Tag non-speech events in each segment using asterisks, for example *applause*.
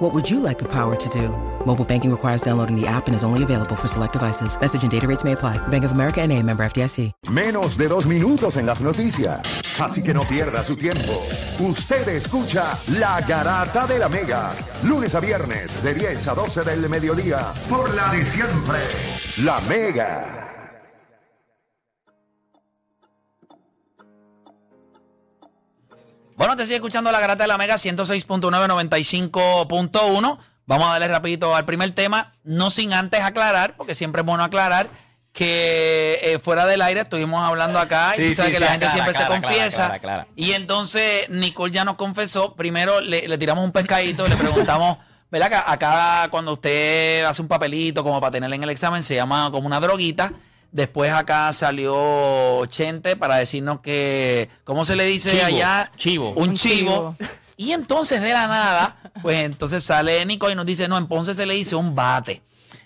What would you like the power to do? Mobile banking requires downloading the app and is only available for select devices. Message and data rates may apply. Bank of America and a member FDIC. Menos de dos minutos en las noticias. Así que no pierda su tiempo. Usted escucha La Garata de la Mega. Lunes a viernes de 10 a 12 del mediodía. Por la de siempre. La Mega. Bueno, te sigue escuchando la garata de la Mega 106.995.1. Vamos a darle rapidito al primer tema, no sin antes aclarar, porque siempre es bueno aclarar que eh, fuera del aire estuvimos hablando acá y tú sabes sí, que la gente siempre se confiesa. aclara. Y entonces Nicole ya nos confesó. Primero le, le tiramos un pescadito y le preguntamos, *laughs* ¿verdad? Acá cuando usted hace un papelito como para tenerle en el examen se llama como una droguita. Después acá salió Chente para decirnos que, ¿cómo se le dice Chivo, allá? chivo. Un Un chivo. chivo. Y entonces de la nada, pues entonces sale Nicole y nos dice, no, en Ponce se le dice un bate.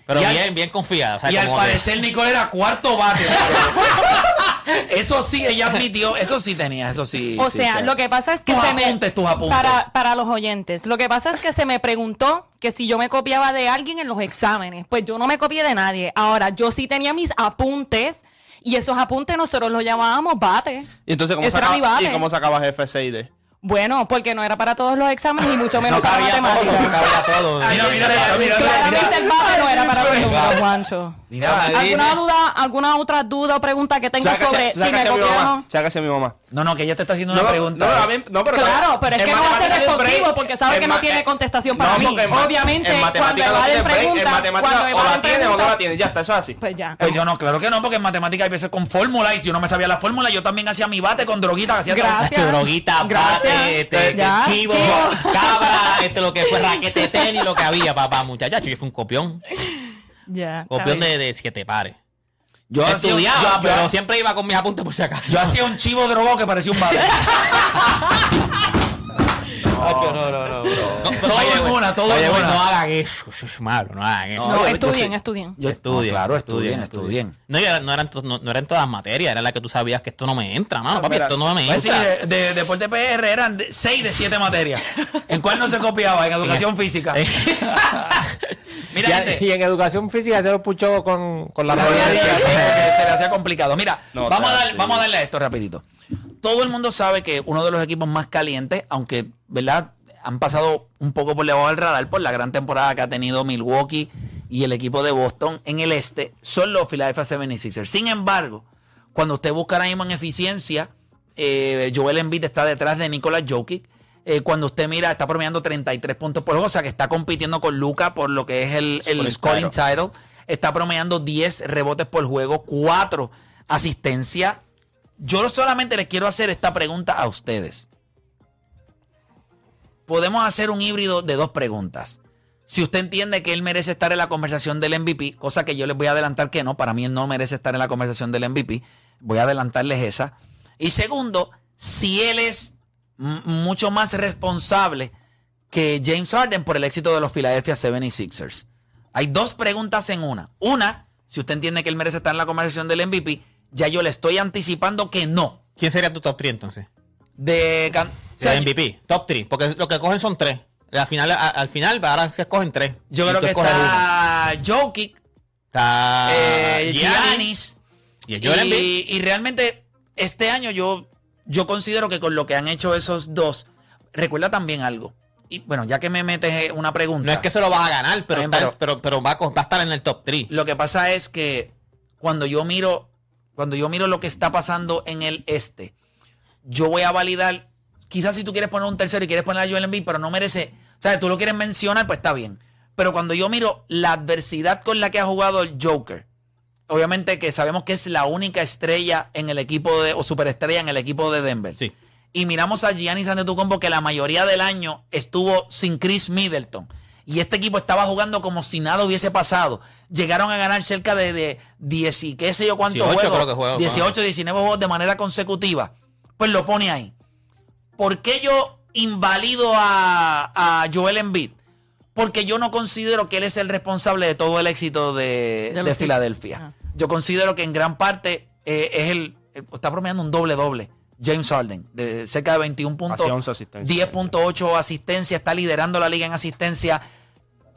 Pero Y al- bien, bien confiada. o sea, y al que- parecer Nicole era cuarto bate. *laughs* *laughs* eso sí, ella admitió, eso sí tenía, eso sí. O sí, sea, lo que pasa es que Tus se me apuntes, tus apuntes. Para, para los oyentes, lo que pasa es que se me preguntó que si yo me copiaba de alguien en los exámenes. Pues yo no me copié de nadie. Ahora, yo sí tenía mis apuntes y esos apuntes nosotros los llamábamos bate. Y entonces, ¿cómo, Ese sacaba, bate. ¿y cómo sacabas F, y D? Bueno, porque no era para todos los exámenes y mucho menos No para todo, no matemáticas. cabía todo. Mira, mira, mira, mira, Claramente mira. el bate no era para los números, Juancho. Mira, ¿Alguna duda, alguna otra duda o pregunta que tenga Sácase, sobre si me sácase a mi mamá. no? Sácase a mi mamá. No, no, que ella te está haciendo una pregunta. No, a mí- no, pero Claro, pero es que no va a ser matemáticas tiene responsivo porque sabe que no tiene eh, contestación para mí. Obviamente, en cuando matemáticas evaden tiene preguntas, matemáticas cuando o la tienes o no la tienes. Ya está, eso es así. Pues ya. Pues yo no, claro que no, porque en matemáticas hay veces con fórmula y si yo no me sabía la fórmula, yo también hacía mi bate con droguita. Hacía droguita, Gracias. Este, Ya, chivo, chivo. cabra, este, lo que fue raquete tenis, lo que había, papá, muchacha. Yo fui un copión. Ya. Copión de, de siete pares. Yo hacía, Estudiaba, yo- yo- pero siempre iba con mis apuntes por si acaso. yo hacía un chivo drogado que parecía un bate. *laughs* Nacho, no, no, no. no. No, Todo oye, en una, todo en una. No hagan eso, eso es malo, no hagan eso. No, estudien, estudien. Yo- Estudien, no, claro, estudien, estudien, estudien. No, no, eran, todas materias, era la que tú sabías que esto no me entra, mano. Papi, mira, esto no me Pues sí, entra. de, de deporte PR eran de- seis de siete materias. ¿En cuál no se copiaba? En educación *laughs* física. *laughs* Mira, Y, gente, y en educación física se lo puchó con, con la rodilla. se le *laughs* hacía complicado. Mira, No, vamos, a dar- vamos a darle a esto rapidito. Todo el mundo sabe que uno de los equipos más calientes, aunque, ¿verdad? Han pasado un poco por debajo del radar por la gran temporada que ha tenido Milwaukee y el equipo de Boston en el este, son los Philadelphia 76ers. Sin embargo, cuando usted busca ahora mismo en eficiencia, eh, Joel Embiid está detrás de Nikola Jokic. Eh, cuando usted mira, está promediando 33 puntos por juego, o sea que está compitiendo con Luca por lo que es el, el Scoring scoring title. Está promediando 10 rebotes por juego, 4 asistencias. Yo solamente les quiero hacer esta pregunta a ustedes. Podemos hacer un híbrido de dos preguntas. Si usted entiende que él merece estar en la conversación del MVP, cosa que yo les voy a adelantar que no, para mí él no merece estar en la conversación del MVP, voy a adelantarles esa. Y segundo, si él es mucho más responsable que James Harden por el éxito de los Philadelphia 76ers. Hay dos preguntas en una. Una, si usted entiende que él merece estar en la conversación del MVP, ya yo le estoy anticipando que no. ¿Quién sería tu top 3 entonces? De, can- o sea, de MVP, top 3. Porque lo que cogen son 3. Al final, al final ahora se escogen 3. Yo creo que está Jokic, Está eh, Giannis y. Y, y realmente este año yo, yo considero que con lo que han hecho esos dos, recuerda también algo. Y bueno, ya que me metes eh, una pregunta. No es que se lo vas a ganar, pero, Está pero- pero, pero va, a, va a estar en el top 3. Lo que pasa es que cuando yo miro, cuando yo miro lo que está pasando en el este, yo voy a validar. Quizás si tú quieres poner un tercero y quieres poner a Joel Embiid, pero no merece. O sea, tú lo quieres mencionar, pues está bien. Pero cuando yo miro la adversidad con la que ha jugado el Joker, obviamente que sabemos que es la única estrella en el equipo de, o superestrella en el equipo de Denver. Sí. Y miramos a Giannis Antetokounmpo que la mayoría del año estuvo sin Chris Middleton. Y este equipo estaba jugando como si nada hubiese pasado. Llegaron a ganar cerca de, de 10 y qué sé yo cuántos 18 juegos. creo que juegos, 18, 19 juegos de manera consecutiva. Pues lo pone ahí. ¿Por qué yo invalido a, a Joel Embiid? Porque yo no considero que él es el responsable de todo el éxito de, De. Filadelfia. Ah. Yo considero que en gran parte eh, es el, el- Está promediando un doble-doble. James Harden, de cerca de 21 puntos. Hacia 11 asistencias. 10.8 asistencia, está liderando la liga en asistencia.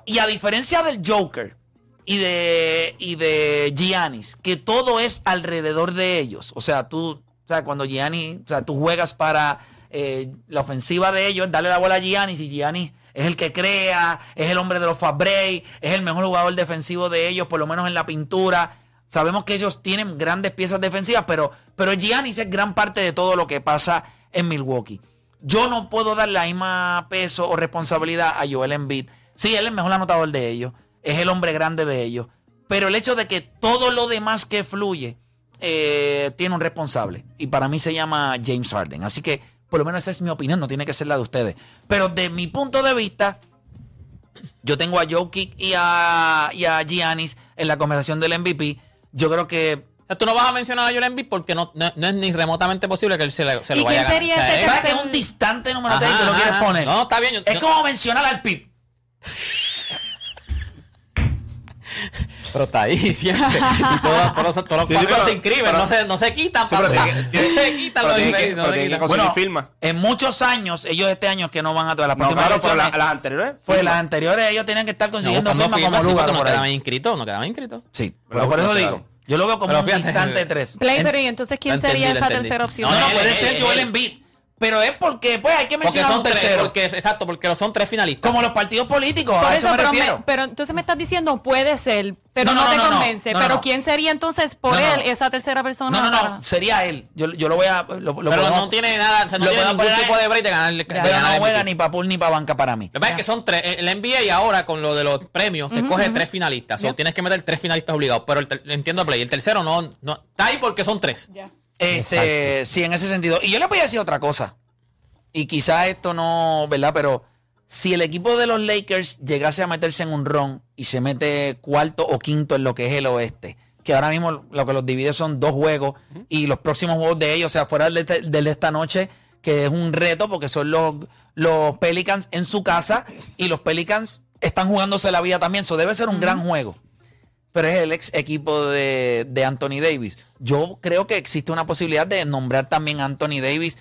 Y a diferencia del Joker y de, y de Giannis, que todo es alrededor de ellos. O sea, tú, o sea, cuando Giannis, o sea, tú juegas para eh, la ofensiva de ellos, darle la bola a Giannis y Giannis es el que crea, es el hombre de los fast break, es el mejor jugador defensivo de ellos, por lo menos en la pintura. Sabemos que ellos tienen grandes piezas defensivas, pero, pero Giannis es gran parte de todo lo que pasa en Milwaukee. Yo no puedo dar la misma peso o responsabilidad a Joel Embiid. Sí, él es el mejor anotador de ellos, es el hombre grande de ellos, pero el hecho de que todo lo demás que fluye eh, tiene un responsable y para mí se llama James Harden. Así que por lo menos esa es mi opinión, no tiene que ser la de ustedes. Pero de mi punto de vista, yo tengo a Jokic y y a Giannis en la conversación del MVP. Yo creo que O sea, tú no vas a mencionar a Joel Embiid porque no, no, no es ni remotamente posible que él se, le- se ¿Y lo vaya a quién ganar. sería O sea, ese es- ¿sabes que es tercer- un distante número Ajá, 3 que lo quieres ajá. poner. No, está bien, yo- es yo- como mencionar al PIB. *laughs* Pero está ahí siempre. *laughs* Y todos, todos, los- todos los Sí, sí, cuadros pero- se inscriben, pero- no, se, no se quitan. Sí, pero papá. tiene que- *laughs* no se quitan pero los que- no se quitan. conseguir firma. en muchos años, ellos este año que no van a todas las No, próximas claro, pero la- las anteriores. pues firma. las anteriores ellos tenían que estar No, consiguiendo buscando firmas firmas, como sí, lugar no quedaban inscritos, no quedaban inscritos. Sí, Pero pero por eso digo, yo lo veo como un distante 3. Play, pero ¿y entonces quién sería esa tercera opción? No, no, puede ser Joel. Embiid. Pero es porque, pues, hay que Porque mencionar son un tres, tercero. porque, exacto, porque son tres finalistas. Como los partidos políticos, Por a eso, eso me pero, me- refiero. pero entonces me estás diciendo puede ser, pero No, no, no, te convence. no, no, pero no. ¿quién sería entonces por él no. esa tercera persona? No, no, no, para- sería él. Yo, yo lo voy a. Lo, lo pero podemos- no tiene nada, o sea, no tiene ningún poner- tipo de break de ganar. de ganar no el juega ni para pool ni para banca para mí. Lo que pasa es que son tres. El NBA y ahora con lo de los premios te coge tres finalistas. O Ya. tienes que meter tres finalistas obligados. Pero el entiendo Play. El tercero no, no. Está ahí porque son tres. Este, sí, en ese sentido. Y yo le voy a decir otra cosa. Y quizás esto no, ¿verdad? Pero si el equipo de los Lakers llegase a meterse en un ron y se mete cuarto o quinto en lo que es el oeste, que ahora mismo lo que los divide son dos juegos y los próximos juegos de ellos, o sea, fuera del de, del de esta noche, que es un reto porque son los, los Pelicans en su casa y los Pelicans están jugándose la vida también. Eso debe ser un gran juego pero es el ex equipo de, de Anthony Davis. Yo creo que existe una posibilidad de nombrar también a Anthony Davis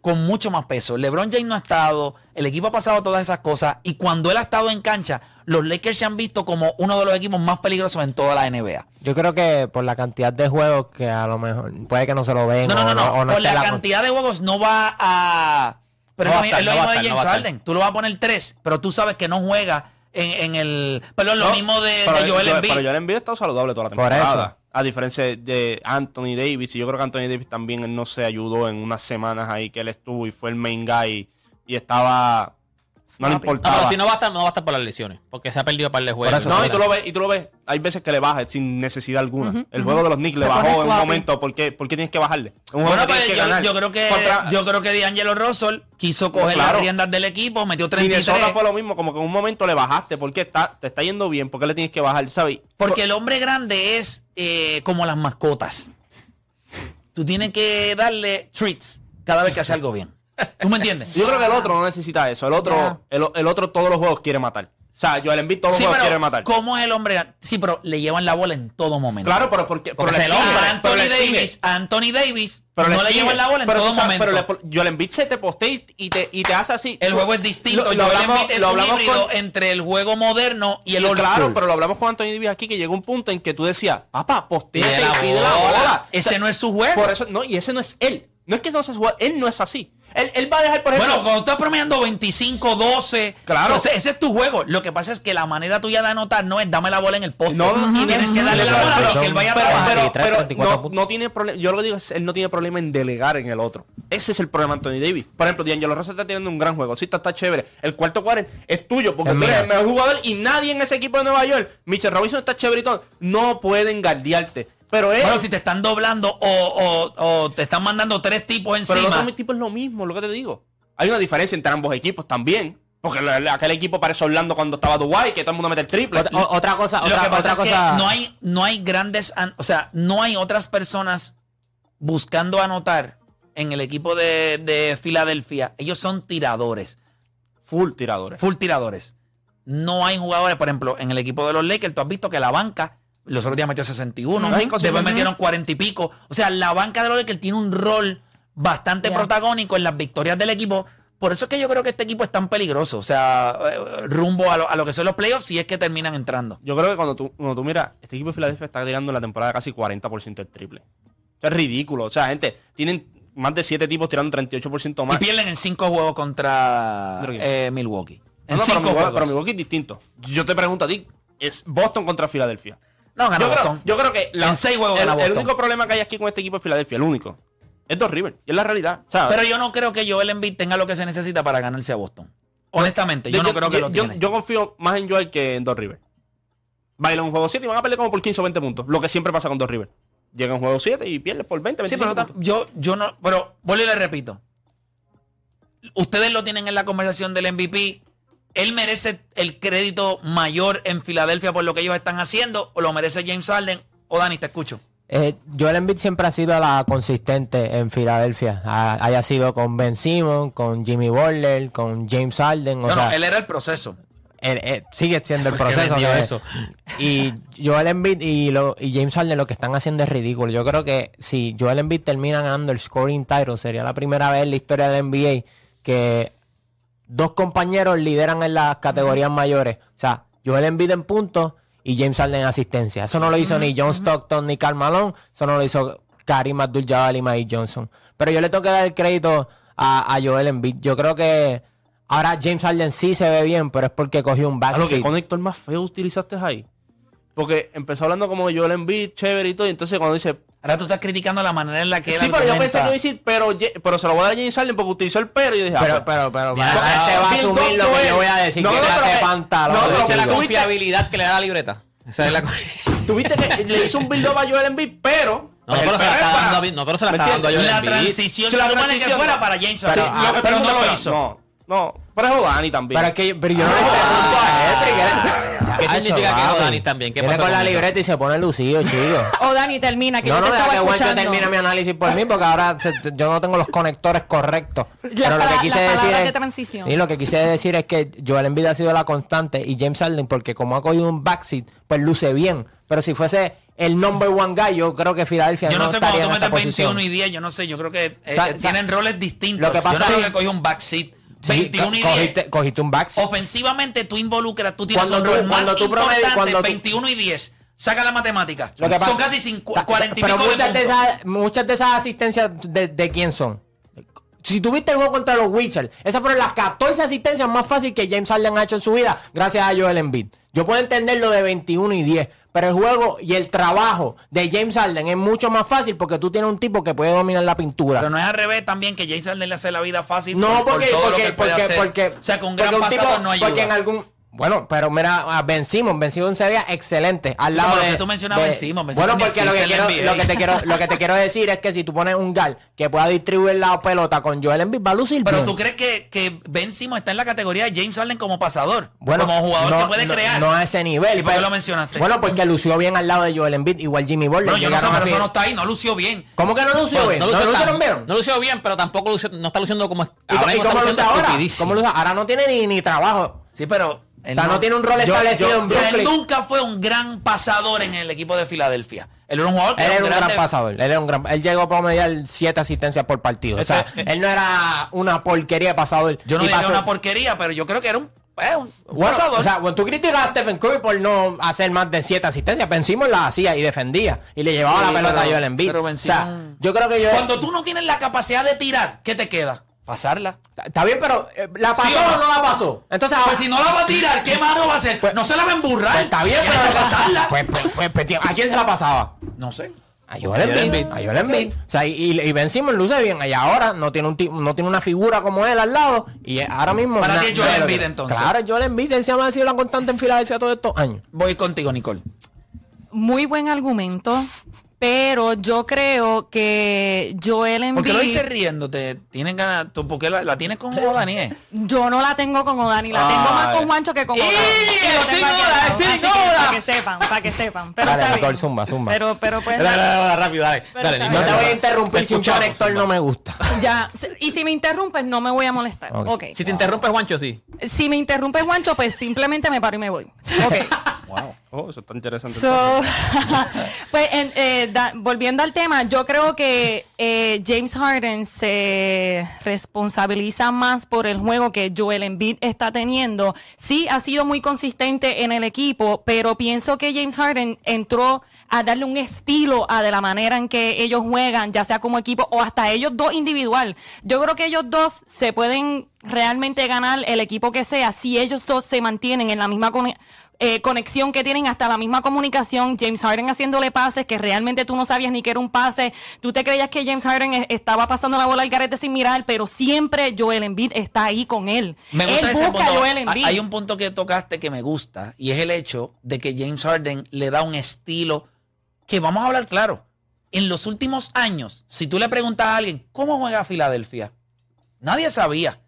con mucho más peso. LeBron James no ha estado, el equipo ha pasado todas esas cosas y cuando él ha estado en cancha, los Lakers se han visto como uno de los equipos más peligrosos en toda la NBA. Yo creo que por la cantidad de juegos que a lo mejor puede que no se lo ven No, no, no, no. o Por esté la cantidad de juegos no va a. Pero No es lo, no mismo de no James. Harden. Tú lo vas a poner tres, pero tú sabes que no juega en, en el. Pero es lo No, mismo de, pero de Joel yo- Embiid. Pero Joel Embiid ha estado saludable toda la Por temporada. eso. A diferencia de Anthony Davis. Y yo creo que Anthony Davis también él no se ayudó en unas semanas ahí que él estuvo y fue el main guy. Y estaba. No le No, importaba. pero si no va a estar, no va a estar por las lesiones. Porque se ha perdido par de juegos. no, y tú lo ves, y tú lo ves, hay veces que le baja sin necesidad alguna. el juego de los Knicks le Se bajó en un momento. ¿Por qué, ¿Por qué tienes que bajarle? Un juego Bueno, pues que yo, ganar. yo creo que Contra- yo creo que D'Angelo Russell quiso coger Claro. las riendas del equipo, metió 33. Minnesota fue lo mismo, como que en un momento le bajaste. porque está, te está yendo bien? ¿Por qué le tienes que bajar? ¿Sabes? Porque el hombre grande es eh, como las mascotas. Tú tienes que darle treats cada vez que hace algo bien. ¿Tú me entiendes? Yo creo que el otro no necesita eso. El otro, el, el otro todos los juegos quiere matar. O sea, Joel Embiid todos los Sí, juegos quiere pero matar. ¿cómo es el hombre? Sí, pero le llevan la bola en todo momento. Claro, pero porque, Porque pero se sigue, a pero Anthony sigue. Davis, Anthony Davis Pero no le sigue. llevan la bola en Pero todo sabes, momento. Pero le- Joel Embiid se te postea y- y te, y te hace así. el juego es distinto. Lo, lo Joel hablamos, Embiid es lo un hablamos híbrido con, entre el juego moderno y el old Claro, school. pero lo hablamos con Anthony Davis aquí que llegó un punto en que tú decías, papá, postea la y pide la bola. Ese no es su juego. Por eso, no, y ese no es él. No es que no sea su juego, él no es así. Él, él va a dejar, por ejemplo. Bueno, cuando estás promediando 25, 12, Claro. ese, ese es tu juego. Lo que pasa es que la manera tuya de anotar no es dame la bola en el poste. No, no, y tienes que darle la bola a lo son- que él vaya a trabajar. pero, 33, pero 34 no, tiene problema. Yo lo que digo es, él no tiene problema en delegar en el otro. Ese es el problema Anthony Davis. Por ejemplo, D'Angelo Rosa está teniendo un gran juego. Sí, está, está chévere. El cuarto cuarto es tuyo porque Es tú eres el mejor jugador y nadie en ese equipo de Nueva York, Mitchell Robinson está chévere y todo, no pueden guardiarte. Pero él, Bueno, si te están doblando o, o- o te están mandando tres tipos pero el encima. otro tipo es lo mismo, lo que te digo. Hay una diferencia entre ambos equipos también. Porque aquel equipo parece Orlando cuando estaba Dubai, que todo el mundo mete el triple. Otra cosa, Lo otra, que pasa otra es cosa. que no hay, no hay grandes, an- o sea, no hay otras personas buscando anotar en el equipo de, de Filadelfia. Ellos son tiradores, Full tiradores. full tiradores. No hay jugadores, por ejemplo, en el equipo de los Lakers, tú has visto que la banca, los otros días metió 61, Ujú. después metieron 40 y pico. O sea, la banca de los Lakers tiene un rol bastante Ya. protagónico en las victorias del equipo. Por eso es que yo creo que este equipo es tan peligroso. O sea, eh, rumbo a lo, a lo que son los playoffs, si es que terminan entrando. Yo creo que cuando tú, cuando tú miras, este equipo de Filadelfia está tirando en la temporada casi 40% del triple. O sea, es ridículo. O sea, gente, tienen más de 7 tipos tirando 38% Y más. pierden en cinco juegos contra eh, Milwaukee. En No, no, pero, cinco Milwaukee, juegos. pero Milwaukee es distinto. Yo te pregunto a ti, es Boston contra Filadelfia. No, gana Yo creo, Boston. yo creo que En seis juegos el, único problema que hay aquí con este equipo de Filadelfia, el único, es Dos River. Y es la realidad. Pero yo no creo que Joel Embiid tenga lo que se necesita para ganarse a Boston. Honestamente, yo, no creo que yo, lo tiene. yo confío más en Joel que en Dos River. Bailan un juego 7 y van a pelear como por 15 o 20 puntos. Lo que siempre pasa con Dos River. Llega un juego 7 y pierde por 20, Sí, 25 pero tam- puntos. yo, yo no. Pero vuelvo y le repito. Ustedes lo tienen en la conversación del MVP. ¿Él merece el crédito mayor en Filadelfia por lo que ellos están haciendo? ¿O lo merece James Harden? O Dani, te escucho. Eh, Joel Embiid siempre ha sido la consistente en Filadelfia. Ha- haya sido con Ben Simmons, con Jimmy Butler, con James Harden. O No, sea, no, él era el proceso. él- él sigue siendo el *laughs* proceso. vendió que- eso. *laughs* Y Joel Embiid y, lo- y James Harden lo que están haciendo es ridículo. Yo creo que si Joel Embiid termina ganando el scoring title, sería la primera vez en la historia del NBA que dos compañeros lideran en las categorías mayores. O sea, Joel Embiid en puntos y James Harden en asistencia. Eso no lo hizo ni John Stockton ni Karl Malone. Eso no lo hizo Karim Abdul-Jabbar y Mike Johnson. Pero yo le tengo que dar el crédito a, a Joel Embiid. Yo creo que ahora James Harden sí se ve bien, pero es porque cogió un Ah, lo que backseat. conector más feo utilizaste ahí. Porque empezó hablando como Joel Embiid, chévere y todo. Y entonces cuando dice. Ahora tú estás criticando la manera en la que él Sí, pero yo pensé que iba a decir, pero, pero se lo voy a dar a James Harden porque utilizó el pero. Y yo dije, ah, Pero, pues, pero, pero, Mira, ah, este va a asumir lo que yo voy a decir, No, que no, le pero hace pantalón. no, pero la confiabilidad que le da la libreta. Esa es la *laughs* Tuviste que le hizo un build-up a Joel Embiid, pero. No, pero el se la pero está para- dando a- no, pero se la ¿me está dando a? Joel La Embiid. transición Sí, se la supone que transición, fuera no. para James Sí, Harden. lo- Ah, pero no pero lo hizo. No, no. Pero es Dani también. Pero es que yo, pero yo no le pregunto a Hedrick. ¿Qué Hacho, significa que papi. Dani también? ¿Qué Viene pasó con la libreta y se pone lucido, chico. *laughs* O Dani, termina, que No, yo no, te deja estaba que Juancho escuchando. termine mi análisis por mí, porque ahora se- yo no tengo los conectores correctos. Pero lo que pala- quise las decir palabras es, de transición. y lo que quise decir es que Joel Embiid ha sido la constante y James Harden, porque como ha cogido un backseat, pues luce bien. Pero si fuese el number one guy, yo creo que Filadelfia Yo no, no sé estaría cuando tú en esta metes posición. 21 y 10, yo no sé, yo creo que eh, O sea, eh, o sea, tienen roles distintos. lo que pasa yo no creo es- que cogió un backseat. Sí, 21 y 10. cogiste, cogiste un backseat. Ofensivamente tú involucras, tú tienes Cuando un tú- rol más cuando tú importante, cuando tú- 21 y 10. Saca la matemática. Lo que Son casi cincu- Ta- 40 y pero pico muchas de, puntos. esas, muchas de esas asistencias de, de quién son. Si tuviste el juego contra los Wizards, esas fueron las 14 asistencias más fáciles que James Harden ha hecho en su vida, gracias a Joel Embiid. Yo puedo entender lo de 21 y 10, pero el juego y el trabajo de James Harden es mucho más fácil porque tú tienes un tipo que puede dominar la pintura. Pero no es al revés también que James Harden le hace la vida fácil No, por, porque, por todo lo porque, que puede porque, hacer. porque, o sea, con porque gran un tipo- pasador no ayuda. Porque en algún. Bueno, pero mira, a Ben Simmons, Ben Simmons se veía excelente al Sí, lado pero de. que tú mencionabas de- Ben Simmons, Ben Bueno, porque lo que, quiero, lo, te quiero, lo que te quiero decir es que si tú pones un gal que pueda distribuir la pelota con Joel Embiid, va a lucir Pero bien. tú crees que, que Ben Simmons está en la categoría de James Harden como pasador. Bueno, como jugador no, que puede no- crear. No a ese nivel. ¿Y por qué lo mencionaste? Bueno, porque lució bien al lado de Joel Embiid, igual Jimmy Butler. Pero yo no sé, pero eso no está ahí, no lució bien. ¿Cómo que no lució Bueno, bien? no ¿No, lució bien? no lució bien, pero tampoco lució- no está luciendo como. ¿Y, ahora y cómo luce ahora? ¿Cómo luce? Ahora no tiene ni, ni trabajo. Sí, pero. él O sea, no tiene un rol Yo- establecido yo- en o sea, él Brooklyn. nunca fue un gran pasador en el equipo de Filadelfia. Él era un jugador que Él era era un gran pasador. Él, era un gran, él llegó a promediar siete asistencias por partido. O sea, Este- él no era una porquería de pasador. Yo no diría pasó- una porquería, pero yo creo que era un, eh, un Bueno, pasador. o sea, cuando tú criticas a Stephen Curry por no hacer más de siete asistencias, Ben Simmons las hacía y defendía. Y le llevaba Sí, la pelota pero- a Joel Embiid. pero Ben o sea, yo creo que yo... Cuando tú no tienes la capacidad de tirar, ¿qué te queda? Pasarla. Está bien, pero eh, ¿la pasó ¿Sí o o no? no la pasó? Entonces. Pues si no la va a tirar, ¿qué mano va a hacer? Pues- no se la va a emburrar. pues está bien, pero... pasarla. Pues, pues, pues, pues, tío, ¿A quién se la pasaba? no sé. A Joel Embiid. A Joel Embiid. O sea, y, y Ben Simmons luce bien. Y ahora no tiene, un no tiene una figura como él al lado. Y ahora mismo... Para ti es Joel Embiid, entonces. Claro, Joel Embiid. Él se llama sido la constante en Filadelfia todos estos años. Voy contigo, Nicole. Muy buen argumento, pero yo creo que Joel Embiid... ¿Por qué lo dices riéndote? ¿Tienen ganas? ¿Tú, ¿Por qué la, la tienes con *laughs* Odani? eh? Yo no la tengo con Odani, la tengo más con Juancho que con Odani. Para que sepan, para que sepan. Pero Dale, está Nicole, bien. zumba, zumba. Pero, pero pues... Dale, dale, dale, rápido, dale. No te voy a interrumpir si un no me gusta. Ya, y si me interrumpes, no me voy a molestar. Ok. Ok. Si te interrumpes, Juancho, sí. Si me interrumpes, Juancho, pues simplemente me paro y me voy. Ok. *laughs* Oh, eso está interesante. So, *laughs* pues, en- eh, da- volviendo al tema, yo creo que eh, James Harden se responsabiliza más por el juego que Joel Embiid está teniendo. Sí, ha sido muy consistente en el equipo, pero pienso que James Harden entró a darle un estilo a de la manera en que ellos juegan, ya sea como equipo o hasta ellos dos individual. Yo creo que ellos dos se pueden realmente ganar el equipo que sea si ellos dos se mantienen en la misma con- eh, conexión que tienen hasta la misma comunicación, James Harden haciéndole pases que realmente tú no sabías ni que era un pase, tú te creías que James Harden eh, estaba pasando la bola al garete sin mirar, pero siempre Joel Embiid está ahí con él. Me gusta él ese busca punto. Joel Embiid. Hay un punto que tocaste que me gusta y es el hecho de que James Harden le da un estilo que vamos a hablar claro. En los últimos años, si tú le preguntas a alguien cómo juega Filadelfia, nadie sabía.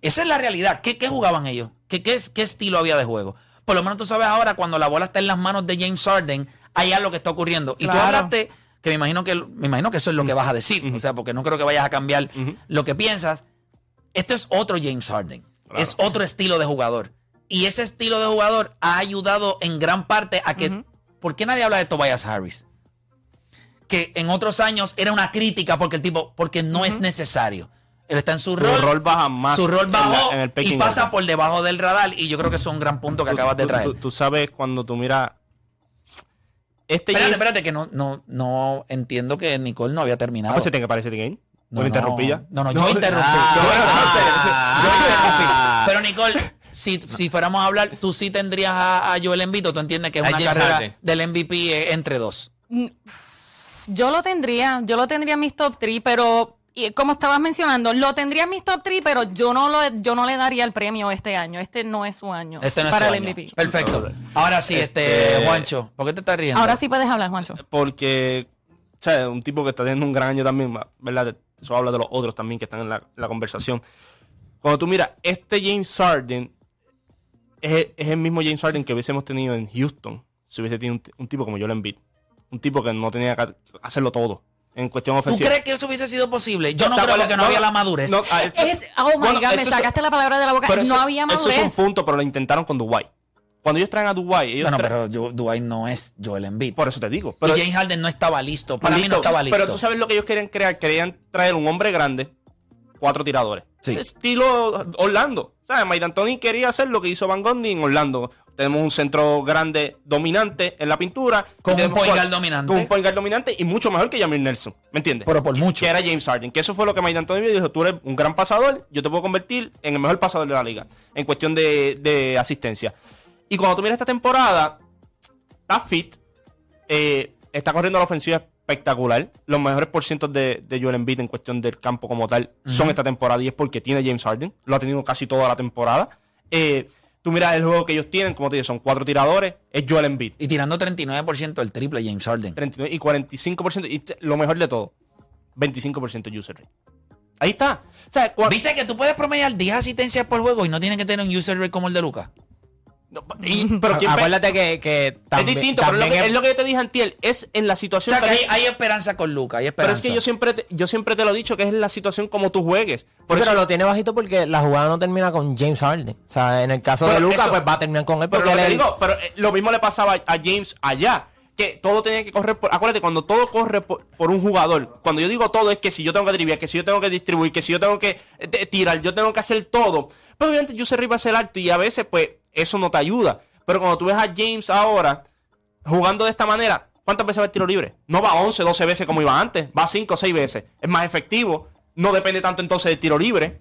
Esa es la realidad. ¿Qué, qué jugaban ellos? ¿Qué, qué, qué estilo había de juego? Por lo menos tú sabes ahora cuando la bola está en las manos de James Harden, hay algo que está ocurriendo. Y tú hablaste, que me imagino que me imagino que eso es lo que vas a decir. O sea, porque no creo que vayas a cambiar lo que piensas. Este es otro James Harden. Es otro estilo de jugador. Y ese estilo de jugador ha ayudado en gran parte a que. ¿Por qué nadie habla de Tobias Harris? Que en otros años era una crítica porque el tipo. Porque no es necesario. Él está en su rol. rol baja más Su rol en la- bajó en el y pasa order. por debajo del radar. Y yo creo que eso es un gran punto que Tú- acabas de traer. Tú, tú sabes cuando tú miras. Este espérate, James- espérate, que no, no, no entiendo que Nicole no había terminado. Ah, pues se tiene que parecer game. No, No, interrumpí no, ya. No, no, yo interrumpí. yo, yo interrumpí. Pero Nicole, si, si fuéramos a hablar, tú sí tendrías a, a Joel Embiid o tú entiendes que es una James carrera del MVP eh, entre dos. Yo lo tendría, yo lo tendría en mis top 3, pero y como estabas mencionando, lo tendría en mis top 3, pero yo no lo, yo no le daría el premio este año. Este no es su año Este no es para su el año. MVP. Perfecto. Ahora sí, este, Este- Juancho, ¿por qué te estás riendo? Ahora sí puedes hablar, Juancho. Porque, o sea, un tipo que está teniendo un gran año también, ¿verdad? Eso habla de los otros también que están en la, la conversación. Cuando tú miras, este James Harden es, es el mismo James Harden que hubiésemos tenido en Houston si hubiese tenido un, tipo como Joel Embiid. Un tipo que no tenía que hacerlo todo en cuestión ¿Tú ofensiva. crees que eso hubiese sido posible? Yo no ¿Te creo que no, había la madurez. no, ah, Es, oh my bueno, God, me eso es- sacaste la palabra de la boca. pero no eso- había Eso madurez. es un punto, pero lo intentaron con Dwight. Cuando ellos traen a Dwight, ellos no, no, traen- pero yo- Dwight no es Joel Embiid. por eso te digo. Pero, y James Harden no estaba listo. Para mí no Listo. estaba listo. Pero tú sabes lo que ellos querían crear. Querían traer un hombre grande, cuatro tiradores. Sí. Estilo Orlando. ¿Sabes? Mike D'Antoni quería hacer lo que hizo Van Gundy en Orlando. Tenemos un centro grande dominante en la pintura. Con un point guard dominante. Con un point guard dominante y mucho mejor que Jamir Nelson. ¿Me entiendes? Pero por mucho. Que era James Harden. Que eso fue lo que Mike D'Antoni vio y dijo, tú eres un gran pasador, yo te puedo convertir en el mejor pasador de la liga. En cuestión de, de asistencia. Y cuando tú miras esta temporada, está fit. eh, está corriendo la ofensiva espectacular. Los mejores porcientos de, de Joel Embiid en cuestión del campo como tal son esta temporada y es porque tiene James Harden. Lo ha tenido casi toda la temporada. Eh, tú miras el juego que ellos tienen, como te digo, son cuatro tiradores. Es Joel Embiid. Y tirando 39% del triple James Harden. 39 y 45%. Y lo mejor de todo, 25% user rate. Ahí está. O sea, cua- ¿Viste que tú puedes promediar 10 asistencias por juego y no tienes que tener un user rate como el de Lucas? No, y- *laughs* pero ¿quién pe- Acuérdate que, que es también, distinto, pero es lo, también que, es- es lo que yo te dije, Antiel. Es en la O situación. sea, que hay, esperanza con Lucas, hay pero es que yo siempre, te, yo siempre te lo he dicho que es la situación como tú juegues. Por Sí, eso, pero lo tiene bajito porque la jugada no termina con James Harden. O sea, en el caso de Pero Lucas, eso- pues va a terminar con él Pero lo, es- digo, pero eh, lo mismo le pasaba a, James allá. Que todo tenía que correr por. Acuérdate, cuando todo corre por, por un jugador, cuando yo digo todo es que si yo tengo que driviar, que si yo tengo que distribuir, que si yo tengo que eh, tirar, yo tengo que hacer todo. Pero obviamente yo se va a ser alto y a veces, pues, eso no te ayuda. Pero cuando tú ves a James ahora jugando de esta manera, ¿cuántas veces va el tiro libre? No va 11, 12 veces como iba antes, va 5 o 6 veces. Es más efectivo, no depende tanto entonces del tiro libre.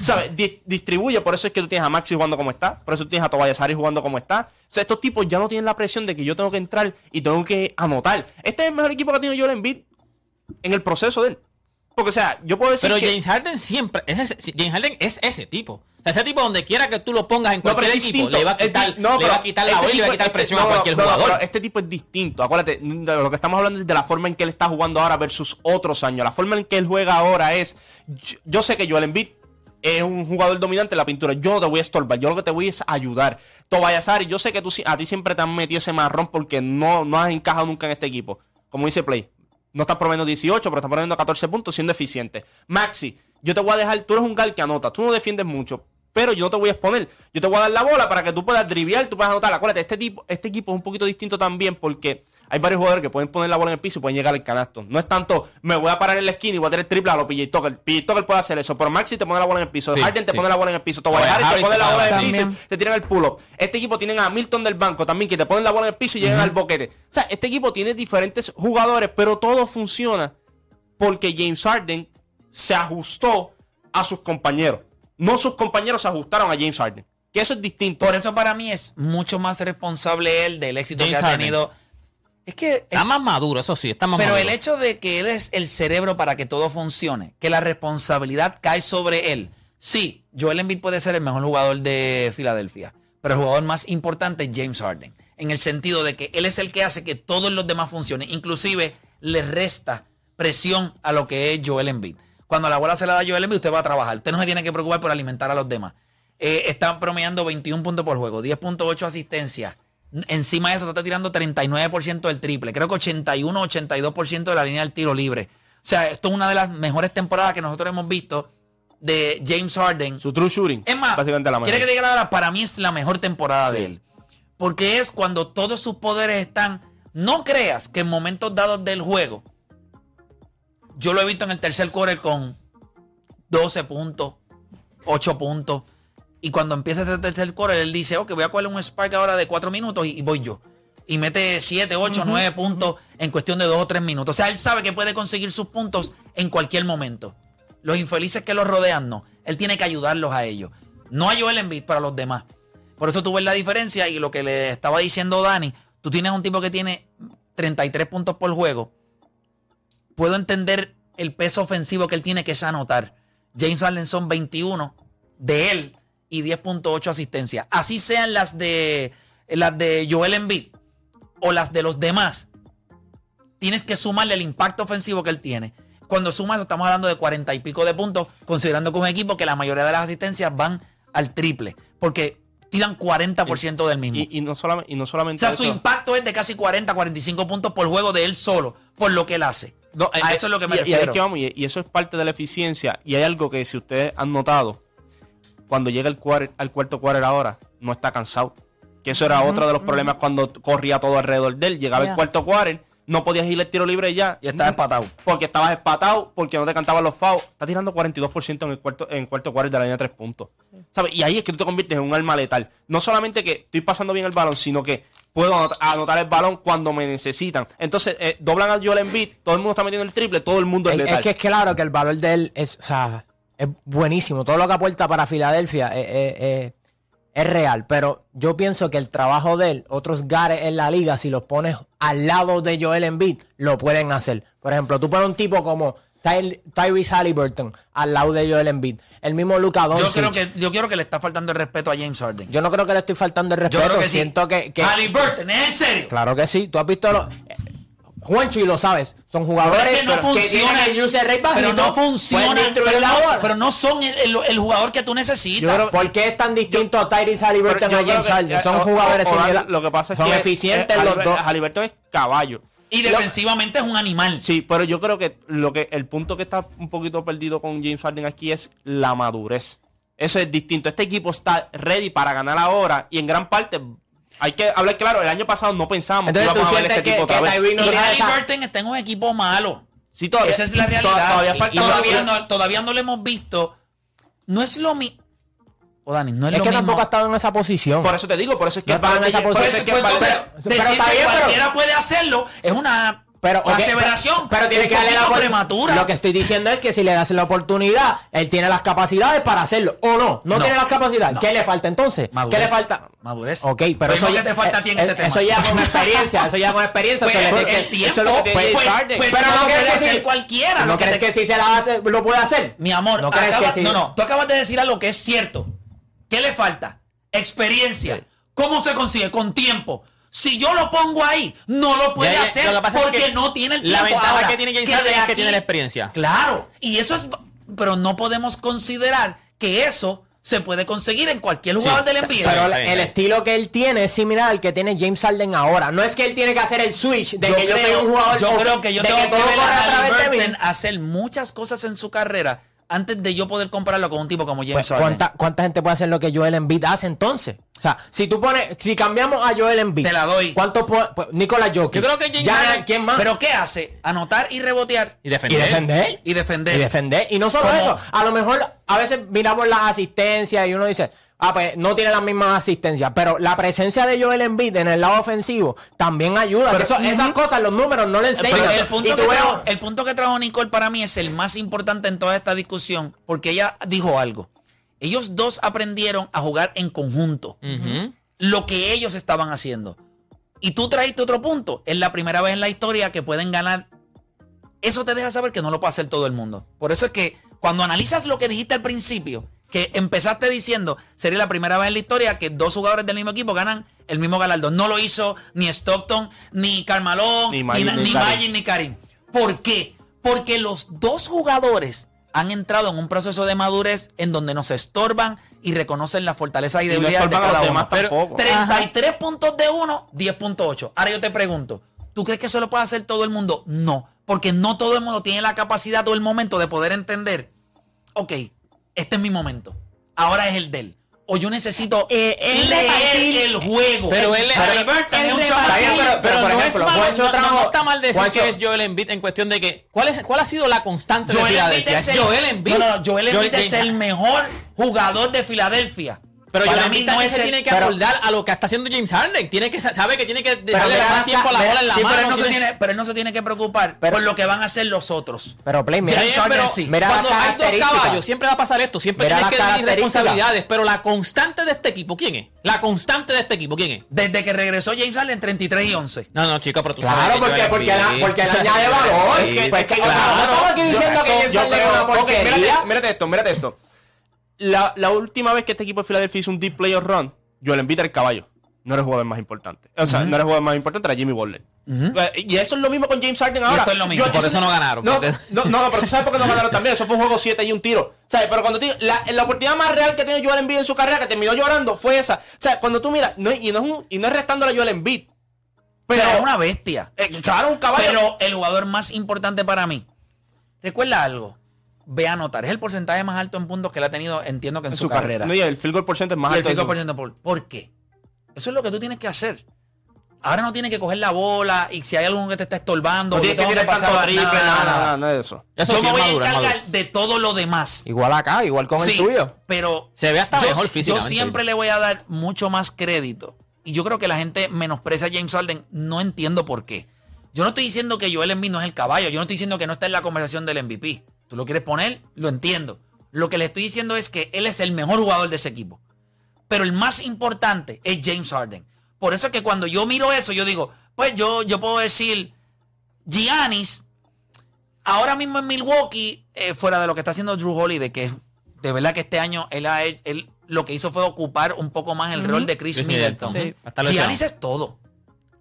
¿Sabes? Di- distribuye, por eso es que tú tienes a Maxi jugando como está, por eso tienes a Tobias Harris jugando como está. O sea, estos tipos ya no tienen la presión de que yo tengo que entrar y tengo que anotar. Este es el mejor equipo que ha tenido Joel Embiid en el proceso de él. Porque, o sea, yo puedo decir Pero que... James Harden siempre. Es ese, James Harden es ese tipo. O sea, ese tipo donde quiera que tú lo pongas en No, cualquier es equipo, le va a quitar, no, le va a quitar la este bola y le va a quitar este- presión no, a cualquier no, no, jugador. pero este tipo es distinto. Acuérdate, lo que estamos hablando es de la forma en que él está jugando ahora versus otros años. La forma en que él juega ahora es. Yo, yo sé que Joel Embiid es un jugador dominante en la pintura. Yo no te voy a estorbar. Yo lo que te voy es ayudar. Tobias Harris, yo sé que tú, a ti siempre te han metido ese marrón porque no, no has encajado nunca en este equipo. Como dice Play. No estás promediando 18, pero estás promediando 14 puntos siendo eficiente. Maxi, yo te voy a dejar, tú eres un gal que anota, tú no defiendes mucho, pero yo no te voy a exponer. Yo te voy a dar la bola para que tú puedas driviar, tú puedas anotar. Acuérdate, este, tipo, este equipo es un poquito distinto también porque hay varios jugadores que pueden poner la bola en el piso y pueden llegar al canasto. No es tanto, me voy a parar en la esquina y voy a tener triple a los PJ Tucker. PJ Tucker puede hacer eso, pero Maxi te pone la bola en el piso. Sí, Harden te sí. pone la bola en el piso. Tobias Harris te pone la bola en el piso te tiran el pull-up. Este equipo tienen a Milton del banco también que te ponen la bola en el piso y llegan al boquete. O sea, este equipo tiene diferentes jugadores, pero todo funciona porque James Harden se ajustó a sus compañeros. No sus compañeros se ajustaron a James Harden. Que eso es distinto. Por eso para mí es mucho más responsable él del éxito James que ha Harden. tenido. Es que Está más maduro, eso sí, está más Pero maduro. el hecho de que él es el cerebro para que todo funcione, que la responsabilidad cae sobre él. Sí, Joel Embiid puede ser el mejor jugador de Filadelfia, pero el jugador más importante es James Harden, en el sentido de que él es el que hace que todos los demás funcionen, inclusive le resta presión a lo que es Joel Embiid. Cuando la bola se la da a Joel Embiid, usted va a trabajar. Usted no se tiene que preocupar por alimentar a los demás. Eh, está promediando 21 puntos por juego, 10.8 asistencias. Encima de eso está tirando 39% del triple. Creo que 81, 82% de la línea del tiro libre. O sea, esto es una de las mejores temporadas que nosotros hemos visto de James Harden. Su true shooting. Es más, básicamente la quiere que diga la verdad, para mí es la mejor temporada de él. Porque es cuando todos sus poderes están. No creas que en momentos dados del juego, yo lo he visto en el tercer quarter con 12 puntos, 8 puntos. Y cuando empieza ese tercer quarter, él dice, ok, voy a coger un spark ahora de 4 minutos y, y voy yo. Y mete 7, 8, 9 puntos en cuestión de 2 o 3 minutos. O sea, él sabe que puede conseguir sus puntos en cualquier momento. Los infelices que los rodean, no. Él tiene que ayudarlos a ellos. No a Joel Embiid para los demás. Por eso tú ves la diferencia y lo que le estaba diciendo Dani, tú tienes un tipo que tiene 33 puntos por juego. Puedo entender el peso ofensivo que él tiene que es anotar. James Harden son 21 de él y 10.8 asistencias. Así sean las de las de Joel Embiid o las de los demás. Tienes que sumarle el impacto ofensivo que él tiene. Cuando sumas estamos hablando de 40 y pico de puntos, considerando que es un equipo que la mayoría de las asistencias van al triple, porque tiran 40% del mismo. Y, y no solamente, y no o sea, eso. su impacto es de casi 40, 45 puntos por juego de él solo, por lo que él hace. No, a eh, eso es lo que me y, y refiero. es que vamos, y, y eso es parte de la eficiencia. Y hay algo que si ustedes han notado, cuando llega el cuar- al cuarto quarter ahora, no está cansado. Que eso era otro de los problemas cuando corría todo alrededor de él. Llegaba el cuarto quarter, no podías ir el tiro libre ya. Y estaba empatado. Porque estabas espatado, porque no te cantaban los fouls. Está tirando 42% en el cuarto, en el cuarto quarter de la línea de tres puntos. ¿Sabes? Y ahí es que tú te conviertes en un arma letal. No solamente que estoy pasando bien el balón, sino que puedo anot- anotar el balón cuando me necesitan. Entonces, eh, doblan a Joel Embiid, todo el mundo está metiendo el triple, todo el mundo es, letal. es que es claro que el valor de él es, o sea, es buenísimo. Todo lo que aporta para Filadelfia es, es- es- es real. Pero yo pienso que el trabajo de él, otros gares en la liga, si los pones al lado de Joel Embiid, lo pueden hacer. Por ejemplo, tú pones un tipo como Ty- Tyrese Halliburton al lado de Joel Embiid. El mismo Luka Yo Doncic. creo, que, yo creo que le está faltando el respeto a James Harden. Yo no creo que le estoy faltando el Yo respeto. creo que sí. Siento que... que- Halliburton, ¿es en serio? Claro que sí. Tú has visto los... Juancho y lo sabes. Son jugadores Pero es que no funciona. tienen el user rate pero no funciona. pueden destruir Pero la no, pero no son el, el- el jugador que tú necesitas. Yo creo- ¿Por qué es tan distinto a Tyrese Halliburton yo a creo James Harden? Son jugadores o-. Lo que pasa es Son que eficientes eh, los Hallibur- dos. Halliburton es caballo. Y defensivamente es un animal. Sí, pero yo creo que lo que el punto que está un poquito perdido con James Harden aquí es la madurez. Eso es distinto. Este equipo está ready para ganar ahora y en gran parte hay que hablar claro. El año pasado no pensábamos Entonces, que íbamos ¿tú a ver este que- otra que vez. No y Halliburton está en un equipo malo. Sí, todavía, Esa es la to- realidad. Todavía Y- falta y todavía, no, todavía no lo hemos visto. No es lo mismo. O Dani, no es, Es lo que mismo. tampoco ha estado en esa posición. Por eso te digo, por eso es que No está en esa por Pues, eso pues, Pero está que bien, pero- cualquiera puede hacerlo es una Pero, ok, aseveración, pero tiene que darle la prematura. Lo que estoy diciendo es que si le das la oportunidad, él tiene las capacidades para hacerlo. ¿O no? No, No. tiene las capacidades. No. ¿Qué le falta entonces? Madurez. ¿Qué le falta? Madurez. Ok, pero eso ya, que te falta a ti en este eh, tema. eso ya con experiencia, eso ya con experiencia. Pues, eso le- el eso tiempo, es lo que pues, pues, pues, pero no puede que ser sí- cualquiera ¿No lo que crees que si se la hace, lo puede hacer? Mi amor, ¿No no, no, tú acabas de decir algo que es cierto. ¿Qué le falta? Experiencia. ¿Cómo se consigue? Con tiempo. Si yo lo pongo ahí, no lo puede Ya, ya, hacer lo que pasa es porque que no tiene el la tiempo. ventaja Ahora, que tiene James de Harden es que tiene la experiencia. Claro, y eso es, pero no podemos considerar que eso se puede conseguir en cualquier jugador del NBA. Pero el estilo que él tiene es similar al que tiene James Harden ahora. No es que él tiene que hacer el switch de yo que yo soy creo, un jugador. yo creo que yo tengo que, ver corre a a través de mí. Halliburton hacer muchas cosas en su carrera antes de yo poder compararlo con un tipo como James Pues. ¿cuánta, ¿Cuánta gente puede hacer lo que Joel Embiid hace entonces? O sea, si tú pones, si cambiamos a Joel Embiid, Te la doy. ¿Cuánto puede, pues, Nicolás Jokic? Yo creo que James Ya, Harden- ¿Quién más? ¿Pero qué hace? Anotar y rebotear Y y defender. defender. y defender. Y defender. Y no solo eso. A lo mejor a veces miramos las asistencias y uno dice, ah, pues no tiene las mismas asistencias. Pero la presencia de Joel Embiid en el lado ofensivo también ayuda. Pero- eso- Esas cosas, los números no le enseñan. Pero el Y punto, tú que ves- trajo, el punto que trajo Nicole para mí es el más importante en toda esta discusión, porque ella dijo algo. Ellos dos aprendieron a jugar en conjunto, lo que ellos estaban haciendo. Y tú traíste otro punto. Es la primera vez en la historia que pueden ganar. Eso te deja saber que no lo puede hacer todo el mundo. Por eso es que cuando analizas lo que dijiste al principio, que empezaste diciendo, sería la primera vez en la historia que dos jugadores del mismo equipo ganan el mismo galardón. No lo hizo ni Stockton, ni Carmalón, Ni ni, Magic, ni, ni Karim. ¿Por qué? Porque los dos jugadores han entrado en un proceso de madurez en donde nos estorban y reconocen la fortaleza y Y no debilidades de cada uno. tampoco. 33 puntos de uno, 10.8. Ahora yo te pregunto, ¿tú crees que eso lo puede hacer todo el mundo? No, porque no todo el mundo tiene la capacidad o el momento de poder entender, ok, este es mi momento, ahora es el de él. O yo necesito Eh, es leer el juego. Pero él es- es un bien, pero- Pero, por no, ejemplo, es malo, Juancho no, no, trajo- no está mal decir Juancho- que es Joel Embiid en cuestión de que ¿cuál, es, cuál ha sido la constante de Joel Embiid Filadelfia? es Es el, Joel Embiid. No, no, no, Joel Embiid Joel- es el mejor jugador de Filadelfia. Pero Para Joel mí no se tiene que pero- acordar a lo que está haciendo James Harden. Tiene que sa- sabe que tiene que dejarle mira más acá, tiempo a la bola en la Sí, mano. pero él, no se tiene- tiene, pero él no se tiene que preocupar Pero- por lo que van a hacer los otros. Pero Play, mira, Harden pero sí. Mira cuando hay dos caballos, siempre va a pasar esto. Siempre Mira tienes que características. responsabilidades. Pero la constante de este equipo, ¿quién es? La constante de este equipo, ¿quién es? Desde que regresó James Harden 33 y 11. No, no, chico, pero tú sabes. Claro, que porque, porque, la, porque le añade valor. Es que- pues que, o sea, claro. no estamos aquí diciendo que James Yo Harden es una porquería. mírate esto, mírate esto. La, la última vez que este equipo de Philadelphia hizo un deep playoff run, Joel Embiid era el caballo. No era el jugador más importante. O sea, no era el jugador más importante, era Jimmy Butler. Eh, Y eso es lo mismo con James Harden ahora. esto es lo mismo. Por eso no ganaron, No, porque- no, no, no, pero tú sabes por qué no ganaron también. Eso fue un juego 7 y un tiro. Sea, pero cuando te digo, la, la oportunidad más real que tiene Joel Embiid en su carrera, que terminó llorando, fue esa. O sea, cuando tú miras, no, y, no es un- y no es restándole a Joel Embiid. Pero Pero, es una bestia. eh, claro, un caballo. Pero el jugador más importante para mí, recuerda algo, ve a anotar. Es el porcentaje más alto en puntos que él ha tenido, entiendo que en, su, carrera. No, y el field goal porcentaje es más y el alto. de 5% su- por, ¿Por qué? Eso es lo que tú tienes que hacer. Ahora no tienes que coger la bola y si hay alguno que te está estorbando, No tienes yo que tirar pasar- nada, nada, nada, nada, nada. nada de eso. Eso Yo sí me voy maduro, a encargar de todo lo demás. Igual acá, igual con el tuyo. Pero Se ve hasta yo, mejor yo físicamente. siempre le voy a dar mucho más crédito. Y yo creo que la gente menosprecia a James Harden. No entiendo por qué. Yo no estoy diciendo que Joel Embiid no es el caballo. Yo no estoy diciendo que no está en la conversación del MVP. Tú lo quieres poner, lo entiendo. Lo que le estoy diciendo es que él es el mejor jugador de ese equipo. Pero el más importante es James Harden. Por eso es que cuando yo miro eso, yo digo, pues yo, yo puedo decir, Giannis, ahora mismo en Milwaukee, eh, fuera de lo que está haciendo Drew Holiday, que de verdad que este año él, ha- él lo que hizo fue ocupar un poco más el rol de Chris, Chris Middleton. Middleton. Sí. Hasta lesionado. Giannis es todo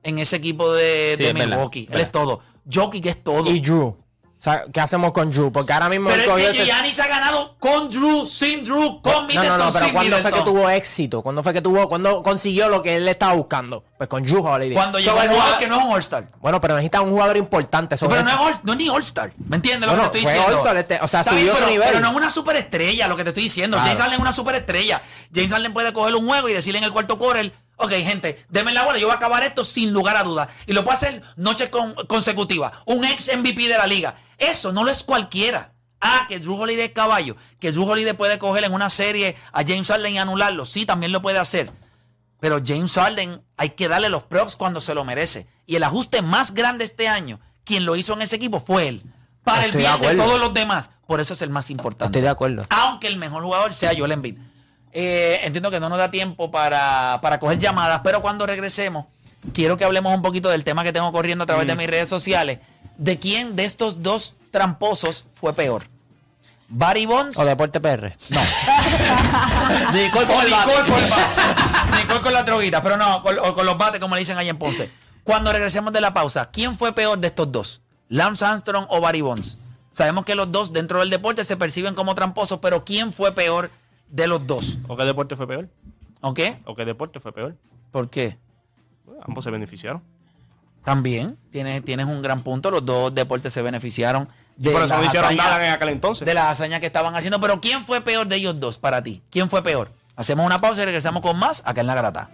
en ese equipo de, Sí, de es verdad, Milwaukee. Él verdad. es todo. Jokic es todo. Y Drew. Sea, ¿qué hacemos con Drew? Porque ahora mismo Pero es que ese- Giannis ha ganado con Drew, sin Drew, con No, Middleton, no, no, pero sin ¿cuándo fue que Middleton. tuvo éxito? ¿Cuándo fue que tuvo, cuándo consiguió lo que él estaba buscando? Pues con Drew Holiday. Cuando So, llegó el jugador que no es un All-Star. Bueno, pero necesita un jugador importante. No, pero no es, All- no es ni All-Star. ¿Me entiendes lo Bueno, que te estoy diciendo? All-Star, este, o sea, subió bien, su nivel. Pero no es una superestrella lo que te estoy diciendo. Claro. James Harden es una superestrella. James Harden puede coger un juego y decirle en el cuarto quarter, ok, gente, denme la bola, yo voy a acabar esto sin lugar a dudas. Y lo puede hacer noches con- consecutivas. Un ex MVP de la liga. Eso no lo es cualquiera. Ah, que Drew Holiday es caballo. Que Drew Holiday puede coger en una serie a James Harden y anularlo. Sí, también lo puede hacer. Pero James Harden hay que darle los props cuando se lo merece. Y el ajuste más grande este año quien lo hizo en ese equipo fue él. Para Estoy el de bien de, acuerdo. todos los demás. Por eso es el más importante. Estoy de acuerdo. Aunque el mejor jugador sea Joel Embiid. Eh, entiendo que no nos da tiempo para, para coger llamadas, pero cuando regresemos, quiero que hablemos un poquito del tema que tengo corriendo a través Mm. de mis redes sociales. De quién de estos dos tramposos fue peor. Barry Bonds O Deporte PR. no. *laughs* Nicole con. Nicole con. *laughs* Nicole con la droguita, pero no, con, o con los bates, como le dicen ahí en Ponce. Cuando regresemos de la pausa, ¿quién fue peor de estos dos? ¿Lance Armstrong o Barry Bonds? Sabemos que los dos dentro del deporte se perciben como tramposos, pero ¿quién fue peor de los dos? ¿O qué deporte fue peor? ¿Ok? ¿O qué deporte fue peor? ¿Por qué? Bueno, ambos se beneficiaron. También tienes, tienes un gran punto. Los dos deportes se beneficiaron de Por eso no hicieron hazañas- nada en aquel entonces. de las hazañas que estaban haciendo. Pero ¿quién fue peor de ellos dos para ti? ¿Quién fue peor? Hacemos una pausa y regresamos con más acá en La Grata.